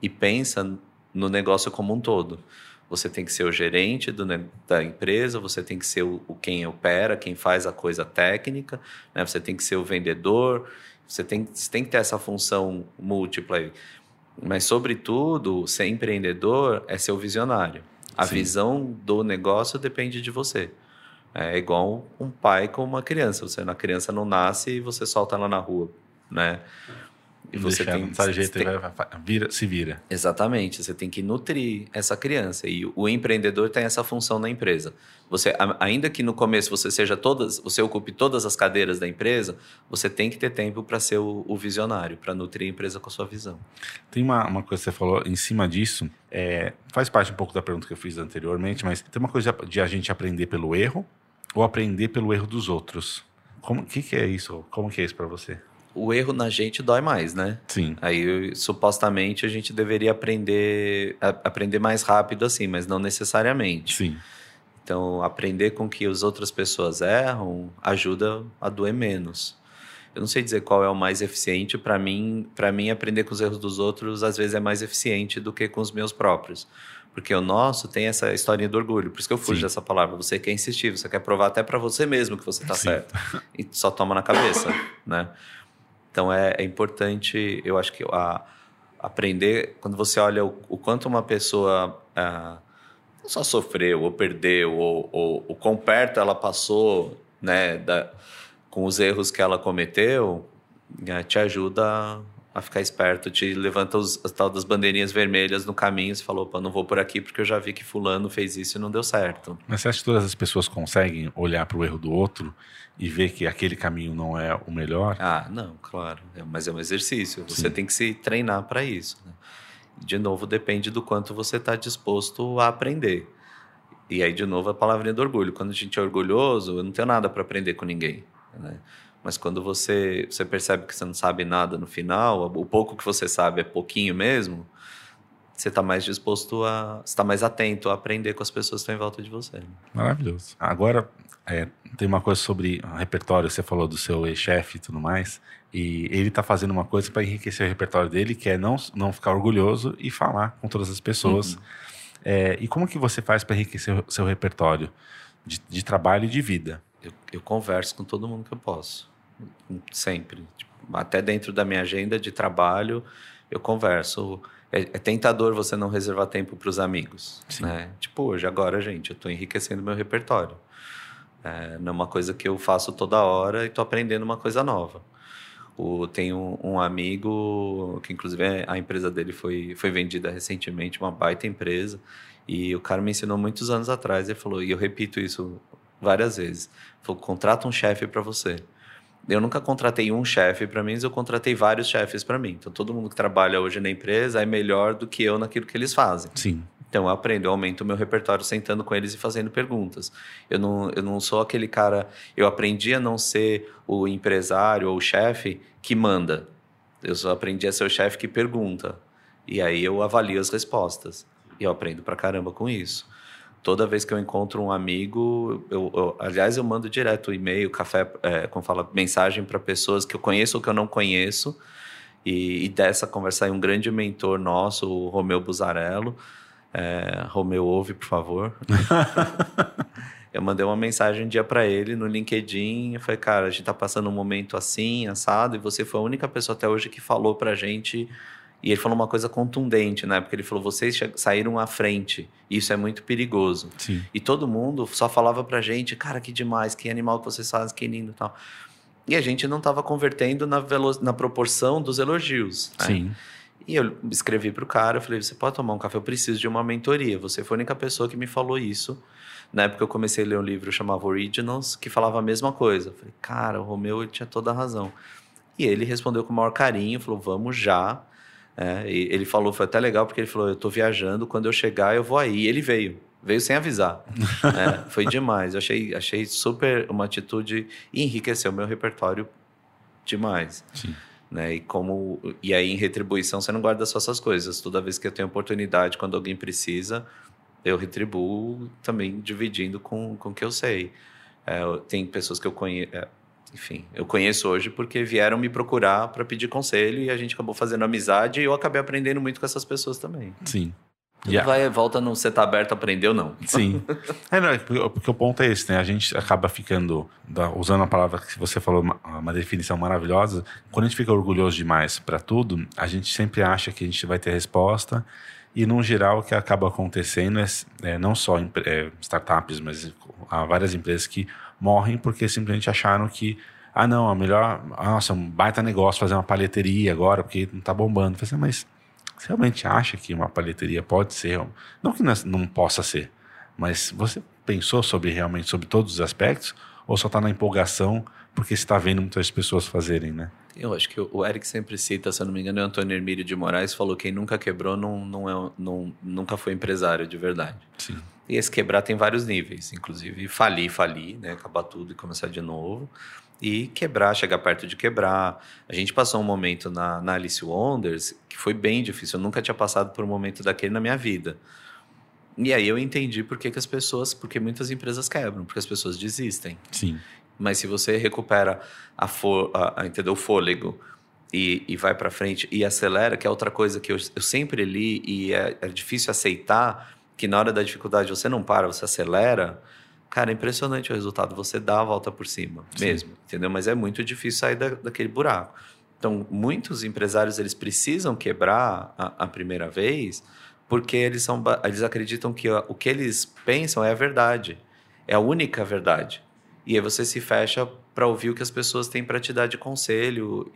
e pensa no negócio como um todo. Você tem que ser o gerente do, da empresa, você tem que ser o, quem opera, quem faz a coisa técnica, né? você tem que ser o vendedor, você tem, você tem que ter essa função múltipla aí. Mas, sobretudo, ser empreendedor é ser o visionário. A Sim. visão do negócio depende de você. É igual um pai com uma criança. Você, a criança não nasce e você solta ela na rua, né? E você tem, tá jeito, tem... Vira, se vira. Exatamente. Você tem que nutrir essa criança. E o empreendedor tem essa função na empresa. Você, ainda que no começo você seja todas, você ocupe todas as cadeiras da empresa, você tem que ter tempo para ser o, o visionário, para nutrir a empresa com a sua visão. Tem uma, uma coisa que você falou em cima disso, é, faz parte um pouco da pergunta que eu fiz anteriormente, mas tem uma coisa de a gente aprender pelo erro ou aprender pelo erro dos outros. O que, que é isso? Como que é isso para você? o erro na gente dói mais, né? Sim. Aí supostamente a gente deveria aprender a, aprender mais rápido assim, mas não necessariamente. Sim. Então, aprender com que as outras pessoas erram ajuda a doer menos. Eu não sei dizer qual é o mais eficiente para mim. Para mim, aprender com os erros dos outros às vezes é mais eficiente do que com os meus próprios, porque o nosso tem essa historinha do orgulho. Por isso que eu fujo Sim. dessa palavra. Você quer insistir, você quer provar até para você mesmo que você está certo e só toma na cabeça, (laughs) né? Então é, é importante, eu acho que a, aprender, quando você olha o, o quanto uma pessoa ah, não só sofreu ou perdeu, ou, ou, o quão perto ela passou né, da, com os erros que ela cometeu, né, te ajuda a ficar esperto, te levanta os, as tal das bandeirinhas vermelhas no caminho e falou, opa, não vou por aqui porque eu já vi que fulano fez isso e não deu certo. Mas você acha que todas as pessoas conseguem olhar para o erro do outro e ver que aquele caminho não é o melhor? Ah, não, claro. É, mas é um exercício. Você Sim. tem que se treinar para isso. Né? De novo, depende do quanto você está disposto a aprender. E aí, de novo, a palavrinha do orgulho. Quando a gente é orgulhoso, eu não tenho nada para aprender com ninguém. Né? Mas quando você, você percebe que você não sabe nada no final, o pouco que você sabe é pouquinho mesmo, você está mais disposto a. está mais atento a aprender com as pessoas que estão em volta de você. Maravilhoso. Agora, é, tem uma coisa sobre o repertório, você falou do seu ex-chefe e tudo mais, e ele está fazendo uma coisa para enriquecer o repertório dele, que é não, não ficar orgulhoso e falar com todas as pessoas. Uhum. É, e como que você faz para enriquecer o seu repertório de, de trabalho e de vida? Eu, eu converso com todo mundo que eu posso sempre. Tipo, até dentro da minha agenda de trabalho, eu converso. É, é tentador você não reservar tempo para os amigos. Né? Tipo, hoje, agora, gente, eu estou enriquecendo meu repertório. É, não é uma coisa que eu faço toda hora e estou aprendendo uma coisa nova. O, tem um, um, amigo que, inclusive, a empresa dele foi, foi vendida recentemente, uma baita empresa. E o cara me ensinou muitos anos atrás. Ele falou, e eu repito isso várias vezes: falou, contrata um chefe para você. Eu nunca contratei um chefe para mim, mas eu contratei vários chefes para mim. Então, todo mundo que trabalha hoje na empresa é melhor do que eu naquilo que eles fazem. Sim. Então, eu aprendo, eu aumento o meu repertório sentando com eles e fazendo perguntas. Eu não, eu não sou aquele cara. Eu aprendi a não ser o empresário ou o chefe que manda. Eu só aprendi a ser o chefe que pergunta. E aí eu avalio as respostas. E eu aprendo pra caramba com isso toda vez que eu encontro um amigo, eu, eu aliás, eu mando direto e-mail, café, é, como fala, mensagem para pessoas que eu conheço ou que eu não conheço. E, e dessa conversa aí, um grande mentor nosso, o Romeu Buzarello. É, Romeu, ouve, por favor. (laughs) eu mandei uma mensagem um dia para ele no LinkedIn. Eu falei, cara, a gente tá passando um momento assim, assado, e você foi a única pessoa até hoje que falou pra gente e ele falou uma coisa contundente, né? Porque ele falou: vocês saíram à frente. Isso é muito perigoso. Sim. E todo mundo só falava pra gente: cara, que demais, que animal que vocês fazem, que lindo e tal. E a gente não estava convertendo na, na proporção dos elogios. Né? Sim. E eu escrevi pro cara, eu falei, você pode tomar um café? Eu preciso de uma mentoria. Você foi a única pessoa que me falou isso. Na época eu comecei a ler um livro chamado Originals, que falava a mesma coisa. Eu falei, cara, o Romeu ele tinha toda a razão. E ele respondeu com o maior carinho, falou, vamos já. É, ele falou, foi até legal, porque ele falou: Eu estou viajando, quando eu chegar, eu vou aí. E ele veio, veio sem avisar. (laughs) é, foi demais. Eu achei, achei super uma atitude e enriqueceu meu repertório demais. Sim. Né? E como e aí em retribuição você não guarda só essas coisas. Toda vez que eu tenho oportunidade, quando alguém precisa, eu retribuo também dividindo com, com o que eu sei. É, tem pessoas que eu conheço. Enfim, eu conheço hoje porque vieram me procurar para pedir conselho e a gente acabou fazendo amizade e eu acabei aprendendo muito com essas pessoas também. Sim. Yeah. Vai volta no você tá aberto a aprender ou não. Sim. (laughs) é, não, é porque o ponto é esse, né? A gente acaba ficando, usando a palavra que você falou, uma, definição maravilhosa. Quando a gente fica orgulhoso demais para tudo, a gente sempre acha que a gente vai ter resposta. E, no geral, o que acaba acontecendo é, é não só é, startups, mas há várias empresas que morrem porque simplesmente acharam que, ah, não, a melhor, nossa, um baita negócio fazer uma palheteria agora, porque não tá bombando. Assim, mas você realmente acha que uma palheteria pode ser? Não que não possa ser, mas você pensou sobre realmente sobre todos os aspectos ou só está na empolgação porque está vendo muitas pessoas fazerem, né? Eu acho que o Eric sempre cita, se eu não me engano, é o Antônio Hermílio de Moraes falou que quem nunca quebrou não, não é, não, nunca foi empresário de verdade. Sim. E esse quebrar tem vários níveis, inclusive falir, falir, né? acabar tudo e começar de novo. E quebrar, chegar perto de quebrar. A gente passou um momento na, na Alice Wonders que foi bem difícil. Eu nunca tinha passado por um momento daquele na minha vida. E aí eu entendi por que, que as pessoas, porque muitas empresas quebram, porque as pessoas desistem. Sim. Mas se você recupera a, for, a, a entendeu, o fôlego e, e vai para frente e acelera, que é outra coisa que eu, eu sempre li e é, é difícil aceitar, que na hora da dificuldade você não para, você acelera. Cara, é impressionante o resultado. Você dá a volta por cima, Sim. mesmo, entendeu? Mas é muito difícil sair da, daquele buraco. Então, muitos empresários eles precisam quebrar a, a primeira vez porque eles, são, eles acreditam que o que eles pensam é a verdade, é a única verdade. E aí você se fecha para ouvir o que as pessoas têm para te dar de conselho.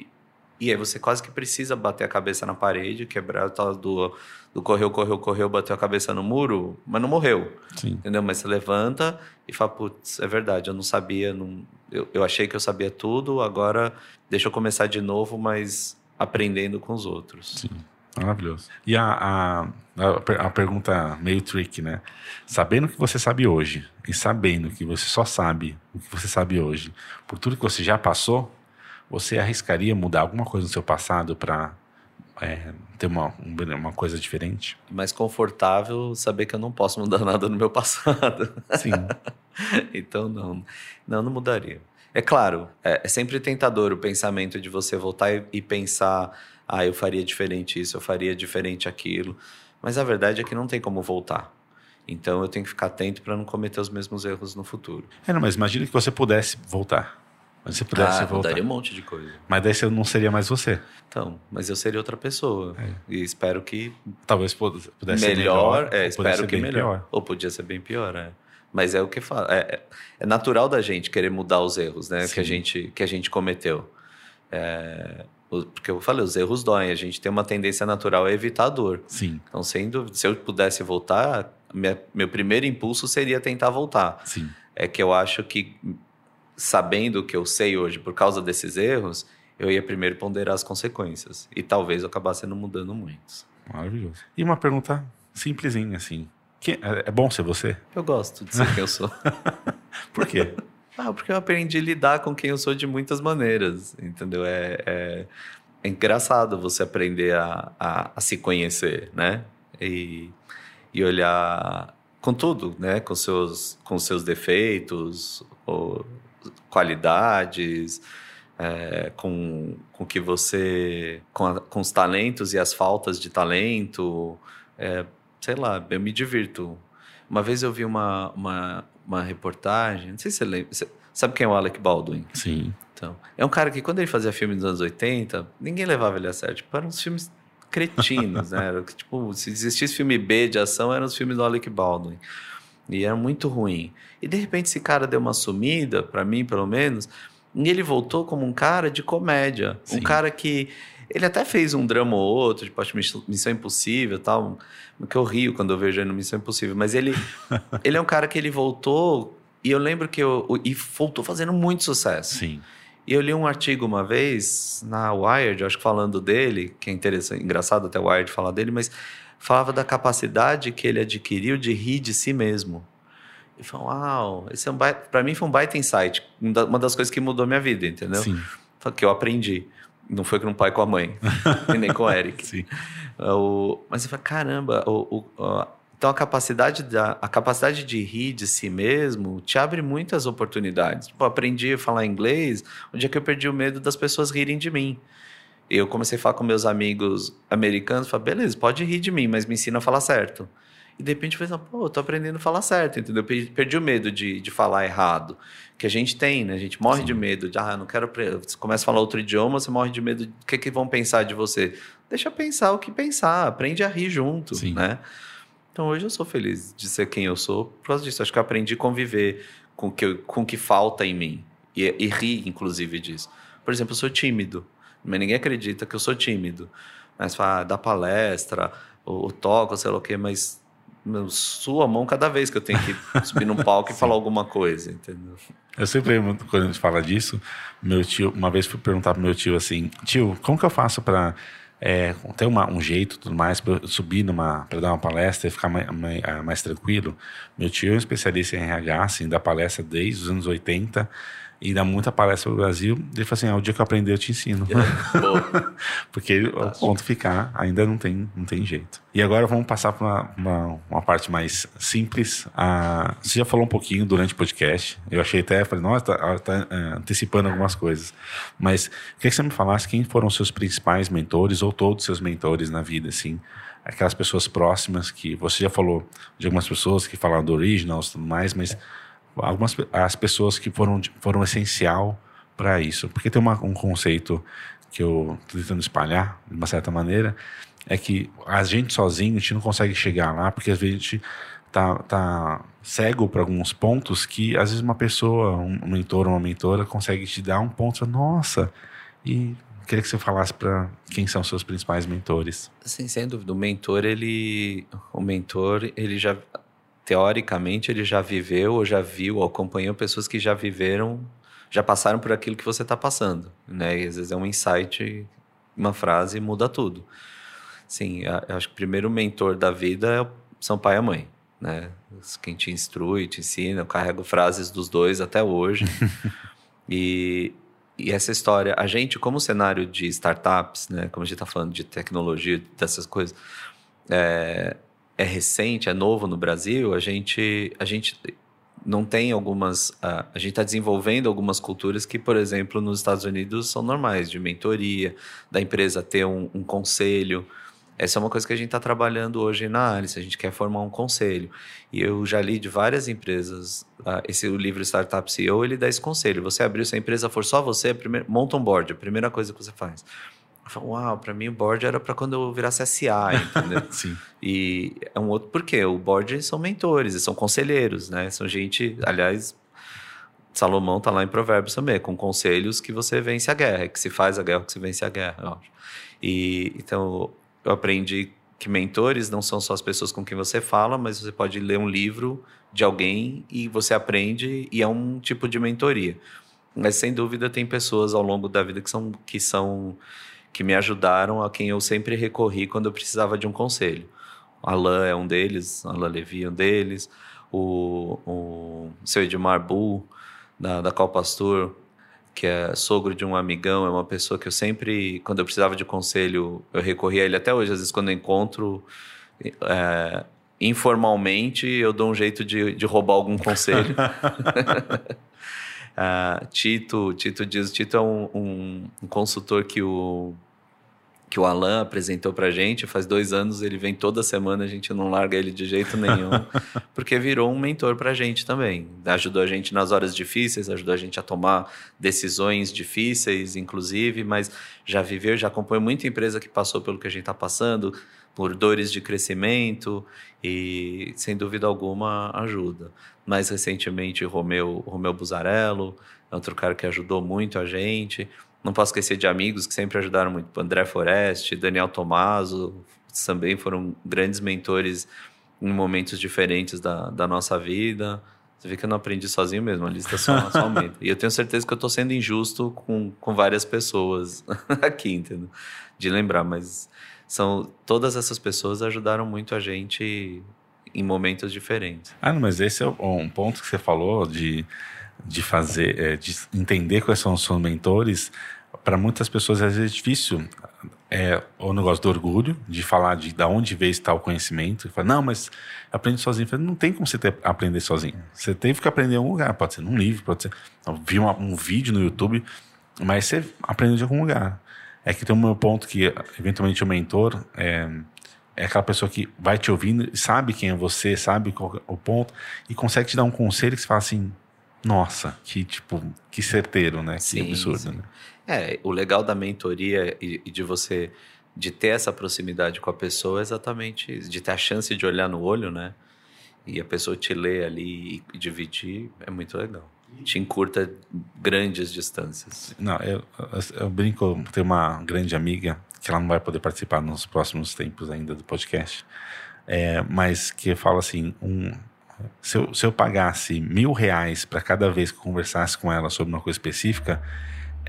E aí você quase que precisa bater a cabeça na parede, quebrar o tal do, do correu, correu, correu, bateu a cabeça no muro, mas não morreu. Sim. Entendeu? Mas você levanta e fala, putz, é verdade, eu não sabia, não, eu, eu achei que eu sabia tudo, agora deixa eu começar de novo, mas aprendendo com os outros. Sim. Maravilhoso. E a, a, a, a, pergunta meio trick, né? Sabendo o que você sabe hoje e sabendo que você só sabe o que você sabe hoje, por tudo que você já passou, você arriscaria mudar alguma coisa no seu passado para é, ter uma, uma coisa diferente? Mais confortável saber que eu não posso mudar (laughs) nada no meu passado. Sim. (laughs) então, não. Não, não mudaria. É claro, é, é sempre tentador o pensamento de você voltar e, e pensar ah, eu faria diferente isso, eu faria diferente aquilo. Mas a verdade é que não tem como voltar. Então eu tenho que ficar atento para não cometer os mesmos erros no futuro. É, não, mas imagine que você pudesse voltar. Mas você pudesse ah, voltar. mudaria um monte de coisa. Mas daí você não seria mais você. Então, mas eu seria outra pessoa. É. E espero que. Talvez pudesse melhor, ser melhor. É, espero que melhor. Pior. Ou podia ser bem pior, é. Mas é o que fala. É, é, é natural da gente querer mudar os erros, né? Que a, gente, que a gente cometeu. É, porque eu falei, os erros doem, a gente tem uma tendência natural a evitar a dor. Sim. Então, sem dúvida, se eu pudesse voltar, minha, meu primeiro impulso seria tentar voltar. Sim. É que eu acho que, sabendo o que eu sei hoje por causa desses erros, eu ia primeiro ponderar as consequências. E talvez eu acabasse não mudando muitos. Maravilhoso. E uma pergunta simplesinha, assim. Que, é, é bom ser você? Eu gosto de ser quem eu sou. (laughs) por quê? Ah, porque eu aprendi a lidar com quem eu sou de muitas maneiras, entendeu? É, é, é engraçado você aprender a, a, a, se conhecer, né? E, e olhar com tudo, né? Com seus, com seus defeitos, ou qualidades, é, com, com que você... Com, a, com os talentos e as faltas de talento, é, sei lá, eu me divirto. Uma vez eu vi uma, uma, uma reportagem, não sei se você lembra. Você sabe quem é o Alec Baldwin? Sim. Então, é um cara que quando ele fazia filme nos anos 80, ninguém levava ele a sério. Tipo, eram uns filmes cretinos, né? Era, tipo, se existisse filme B de ação, eram os filmes do Alec Baldwin. E era muito ruim. E de repente esse cara deu uma sumida, para mim pelo menos, e ele voltou como um cara de comédia. Sim. Um cara que. Ele até fez um drama ou outro, tipo, acho Missão Impossível tal que eu rio quando eu vejo ele no Missão Impossível, mas ele, (laughs) ele é um cara que ele voltou e eu lembro que eu e voltou fazendo muito sucesso. Sim. E eu li um artigo uma vez na Wired, acho que falando dele, que é interessante, engraçado até o Wired falar dele, mas falava da capacidade que ele adquiriu de rir de si mesmo. E falou, uau, esse é um para mim foi um baita insight, uma das coisas que mudou minha vida, entendeu? Sim. Que eu aprendi. Não foi com o pai com a mãe, (laughs) e nem com o Eric. Sim. O, mas você fala, caramba, o, o, Então a capacidade, da, a capacidade de rir de si mesmo te abre muitas oportunidades. Tipo, aprendi a falar inglês, onde é que eu perdi o medo das pessoas rirem de mim. Eu comecei a falar com meus amigos americanos, falei, beleza, pode rir de mim, mas me ensina a falar certo. E de repente eu falei, pô, eu tô aprendendo a falar certo, entendeu? Eu perdi o medo de, de falar errado. Que a gente tem, né? A gente morre Sim. de medo de, ah, não quero. Você começa a falar outro idioma, você morre de medo do que, que vão pensar de você. Deixa pensar o que pensar, aprende a rir junto, Sim. né? Então hoje eu sou feliz de ser quem eu sou por causa disso. Acho que eu aprendi a conviver com o que, com que falta em mim e, e rir, inclusive, disso. Por exemplo, eu sou tímido, mas ninguém acredita que eu sou tímido. Mas fala, ah, dá palestra, ou, toco, sei lá o quê, mas meu, sua mão cada vez que eu tenho que (laughs) subir num palco e falar alguma coisa, entendeu? Eu sempre lembro, quando a gente fala disso, meu tio, uma vez fui perguntar pro meu tio assim, tio, como que eu faço para é, ter uma, um jeito tudo mais para subir numa para dar uma palestra e ficar mais, mais, ah, mais, tranquilo. Meu tio é um especialista em RH, assim, dá palestra desde os anos 80 e dá muita palestra no Brasil. Ele falou assim: ah, o dia que eu aprender, eu te ensino. É, (laughs) Porque o ponto ficar ainda não tem, não tem jeito. E agora vamos passar para uma, uma, uma, parte mais simples. Ah, você já falou um pouquinho durante o podcast. Eu achei até, falei, nossa, tá, tá é, antecipando algumas coisas. Mas queria que você me falasse quem foram os seus principais mentores ou todos os seus mentores na vida, assim aquelas pessoas próximas que você já falou de algumas pessoas que falaram do Originals e tudo mais, mas algumas as pessoas que foram foram essencial para isso, porque tem uma, um conceito que eu estou tentando espalhar de uma certa maneira é que a gente sozinho a gente não consegue chegar lá porque às vezes a gente tá, tá cego para alguns pontos que às vezes uma pessoa, um mentor uma mentora consegue te dar um ponto, nossa, e queria que você falasse para quem são seus principais mentores. Sim, sem dúvida, o mentor ele o mentor ele já teoricamente ele já viveu ou já viu ou acompanhou pessoas que já viveram, já passaram por aquilo que você está passando, né? E às vezes é um insight, uma frase muda tudo. Sim, acho que o primeiro mentor da vida é são pai e mãe, né? Quem te instrui, te ensina, eu carrego frases dos dois até hoje. (laughs) e, e essa história, a gente como cenário de startups, né? Como a gente está falando de tecnologia, dessas coisas, é, é recente, é novo no Brasil, a gente, a gente não tem algumas. Uh, a gente está desenvolvendo algumas culturas que, por exemplo, nos Estados Unidos são normais, de mentoria, da empresa ter um, um conselho. Essa é uma coisa que a gente está trabalhando hoje na Alice, a gente quer formar um conselho. E eu já li de várias empresas, uh, esse o livro Startup CEO, ele dá esse conselho. Você abriu, se a empresa for só você, primeiro, monta um board, a primeira coisa que você faz. Eu falo, uau, para mim o board era para quando eu virasse SA, entendeu? (laughs) Sim. E é um outro porquê. O board são mentores, são conselheiros, né? São gente, aliás, Salomão tá lá em Provérbios também, com conselhos que você vence a guerra, que se faz a guerra, que se vence a guerra, eu acho. E então eu aprendi que mentores não são só as pessoas com quem você fala, mas você pode ler um livro de alguém e você aprende e é um tipo de mentoria. Mas sem dúvida tem pessoas ao longo da vida que são que são que me ajudaram, a quem eu sempre recorri quando eu precisava de um conselho. Alain é um deles, Alain Levi é um deles, o, o seu Edmar Bull, da, da Pastor, que é sogro de um amigão, é uma pessoa que eu sempre, quando eu precisava de conselho, eu recorri a ele até hoje. Às vezes, quando eu encontro é, informalmente, eu dou um jeito de, de roubar algum conselho. Uh, (laughs) (laughs) Tito, Tito diz, Tito é um, um, um, consultor que o que o Alan apresentou para gente faz dois anos. Ele vem toda semana, a gente não larga ele de jeito nenhum, (laughs) porque virou um mentor para a gente também. Ajudou a gente nas horas difíceis, ajudou a gente a tomar decisões difíceis, inclusive, mas já viveu, já acompanhou muita empresa que passou pelo que a gente está passando, por dores de crescimento e, sem dúvida alguma, ajuda. Mais recentemente, Romeu, Romeu Buzarello, outro cara que ajudou muito a gente. Não posso esquecer de amigos que sempre ajudaram muito. André Foreste, Daniel Tomaso, também foram grandes mentores em momentos diferentes da, da nossa vida. Você vê que eu não aprendi sozinho mesmo, a lista só, só (laughs) aumenta. E eu tenho certeza que eu estou sendo injusto com, com várias pessoas (laughs) aqui, entendeu? De lembrar, mas são todas essas pessoas ajudaram muito a gente em momentos diferentes. Ah, não, mas esse é um ponto que você falou de, de fazer, é, de entender quais são os seus mentores. Para muitas pessoas às vezes é difícil é o negócio do orgulho, de falar de, de onde veio tal conhecimento. E fala, não, mas aprende sozinho. Não tem como você ter, aprender sozinho. Você teve que aprender em algum lugar. Pode ser num livro, pode ser. Vi um vídeo no YouTube, mas você aprende de algum lugar. É que tem um meu ponto que, eventualmente, o mentor é, é aquela pessoa que vai te ouvindo, sabe quem é você, sabe qual é o ponto, e consegue te dar um conselho que você fala assim: nossa, que tipo, que certeiro, né? Sim, que absurdo, sim. né? É, o legal da mentoria e, e de você de ter essa proximidade com a pessoa é exatamente isso, de ter a chance de olhar no olho, né? E a pessoa te ler ali e, dividir é muito legal. Te encurta grandes distâncias. Não, eu, eu, eu brinco, tem uma grande amiga que ela não vai poder participar nos próximos tempos ainda do podcast, é, mas que fala assim, um, se, eu, se eu pagasse mil reais para cada vez que eu conversasse com ela sobre uma coisa específica,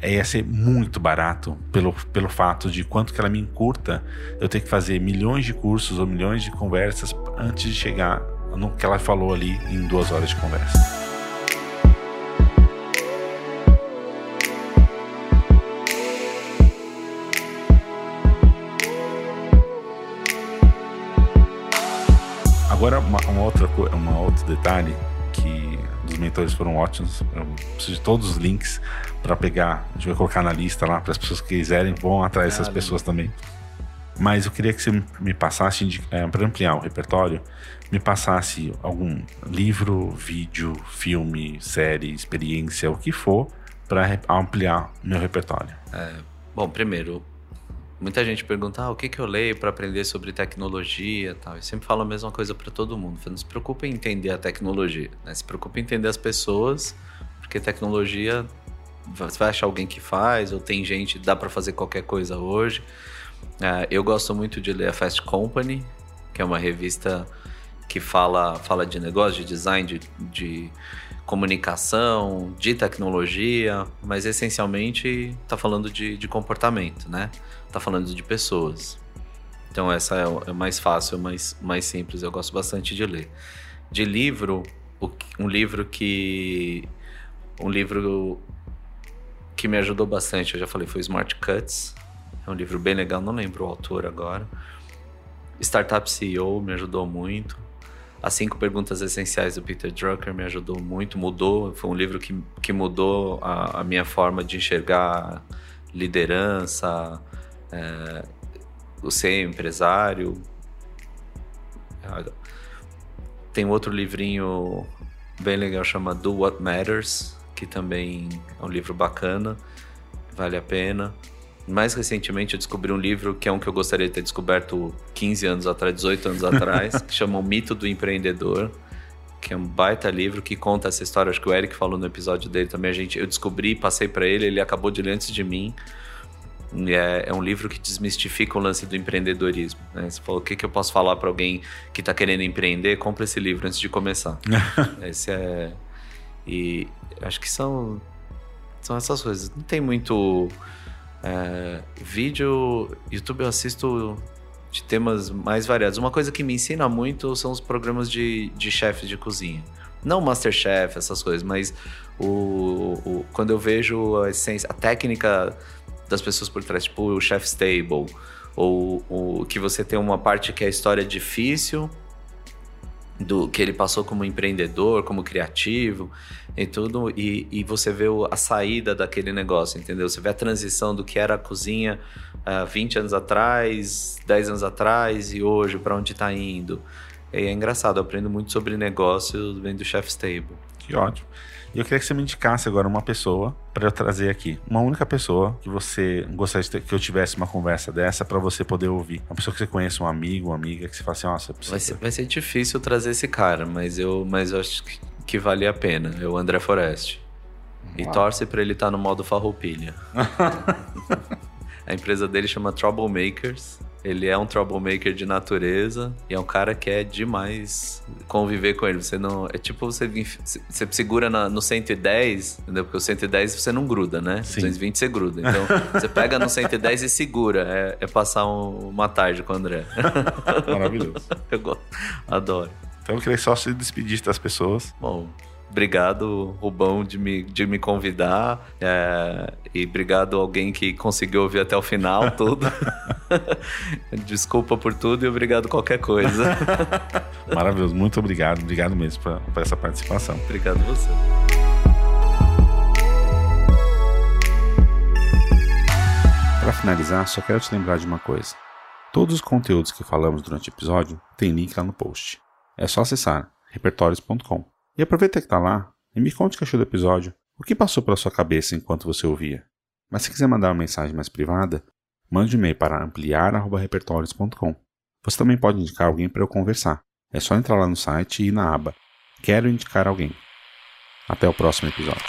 é, ia ser muito barato pelo, pelo fato de quanto que ela me encurta eu ter que fazer milhões de cursos ou milhões de conversas antes de chegar no que ela falou ali em duas horas de conversa. Agora, uma, uma outra, uma outro detalhe que os mentores foram ótimos. Eu preciso de todos os links para pegar. A gente vai colocar na lista lá para as pessoas que quiserem vão atrás dessas pessoas também. Mas eu queria que você me passasse, é, para ampliar o repertório, me passasse algum livro, vídeo, filme, série, experiência, o que for, para ampliar meu repertório. É, bom, primeiro, muita gente pergunta ah, o que, que eu leio para aprender sobre tecnologia tal. Eu sempre falo a mesma coisa para todo mundo. Não se preocupe em entender a tecnologia, né? se preocupe em entender as pessoas, porque tecnologia você vai achar alguém que faz, ou tem gente, dá para fazer qualquer coisa hoje. Uh, eu gosto muito de ler a Fast Company, que é uma revista que fala, fala de negócio, de design, de, de comunicação, de tecnologia, mas essencialmente está falando de, de, comportamento, né? Está falando de pessoas. Então essa é, é mais fácil, mais, mais simples. Eu gosto bastante de ler. De livro, um livro que um livro que me ajudou bastante, eu já falei, foi Smart Cuts. É um livro bem legal, não lembro o autor agora. Startup CEO me ajudou muito. As Cinco Perguntas Essenciais do Peter Drucker me ajudou muito, mudou. Foi um livro que, que mudou a, a minha forma de enxergar liderança, é, o ser empresário. Tem outro livrinho bem legal chamado Do What Matters, que também é um livro bacana, vale a pena. Mais recentemente eu descobri um livro que é um que eu gostaria de ter descoberto 15 anos atrás, 18 anos atrás, (laughs) que chama O Mito do Empreendedor, que é um baita livro que conta essa história. Acho que o Eric falou no episódio dele também. A gente, eu descobri, passei para ele, ele acabou de ler antes de mim. É, é, um livro que desmistifica o lance do empreendedorismo. Né? Você falou o que, que eu posso falar para alguém que está querendo empreender? Compre esse livro antes de começar. (laughs) esse é e acho que são, são essas coisas. Não tem muito é, vídeo. YouTube eu assisto de temas mais variados. Uma coisa que me ensina muito são os programas de, de chefes de cozinha. Não Masterchef, essas coisas, mas o, o, quando eu vejo a essência, a técnica das pessoas por trás, tipo o Chef's Table, ou o que você tem uma parte que é a história difícil, do que ele passou como empreendedor, como criativo e tudo, e, e você vê o, a saída daquele negócio, entendeu? Você vê a transição do que era a cozinha uh, ah, 20 anos atrás, 10 anos atrás e hoje, para onde está indo. E é engraçado, eu aprendo muito sobre negócios vendo do Chef's Table. Que ótimo. E eu queria que você me indicasse agora uma pessoa para eu trazer aqui. Uma única pessoa que você gostaria ter, que eu tivesse uma conversa dessa para você poder ouvir. Uma pessoa que você conhece, um amigo, uma amiga, que você fala assim, nossa, precisa... vai, ser, vai ser difícil trazer esse cara, mas eu, mas eu acho que, que valia a pena. É o André Forest. E Uau. torce para ele estar tá no modo farroupilha. (laughs) a empresa dele chama Troublemakers. Ele é um troublemaker de natureza e é um cara que é demais conviver com ele. Você não. É tipo você, você segura na, no 110, entendeu? Porque o 110 você não gruda, né? Sim. 220 você gruda. Então você pega no 110 e segura. É, é passar um, uma tarde com o André. Maravilhoso. (laughs) Eu gosto. Adoro. Então eu queria só se despedir das pessoas. Bom, Obrigado, Rubão, de me, de me convidar. É, e obrigado alguém que conseguiu ouvir até o final (laughs) tudo. (laughs) Desculpa por tudo e obrigado qualquer coisa. (laughs) Maravilhoso, muito obrigado. Obrigado mesmo por, por essa participação. Obrigado você. Para finalizar, só quero te lembrar de uma coisa. Todos os conteúdos que falamos durante o episódio tem link lá no post. É só acessar repertórios.com. E aproveita que está lá e me conte o que achou do episódio, o que passou pela sua cabeça enquanto você ouvia. Mas se quiser mandar uma mensagem mais privada, mande um e-mail para ampliar.repertórios.com. Você também pode indicar alguém para eu conversar. É só entrar lá no site e ir na aba Quero indicar alguém. Até o próximo episódio.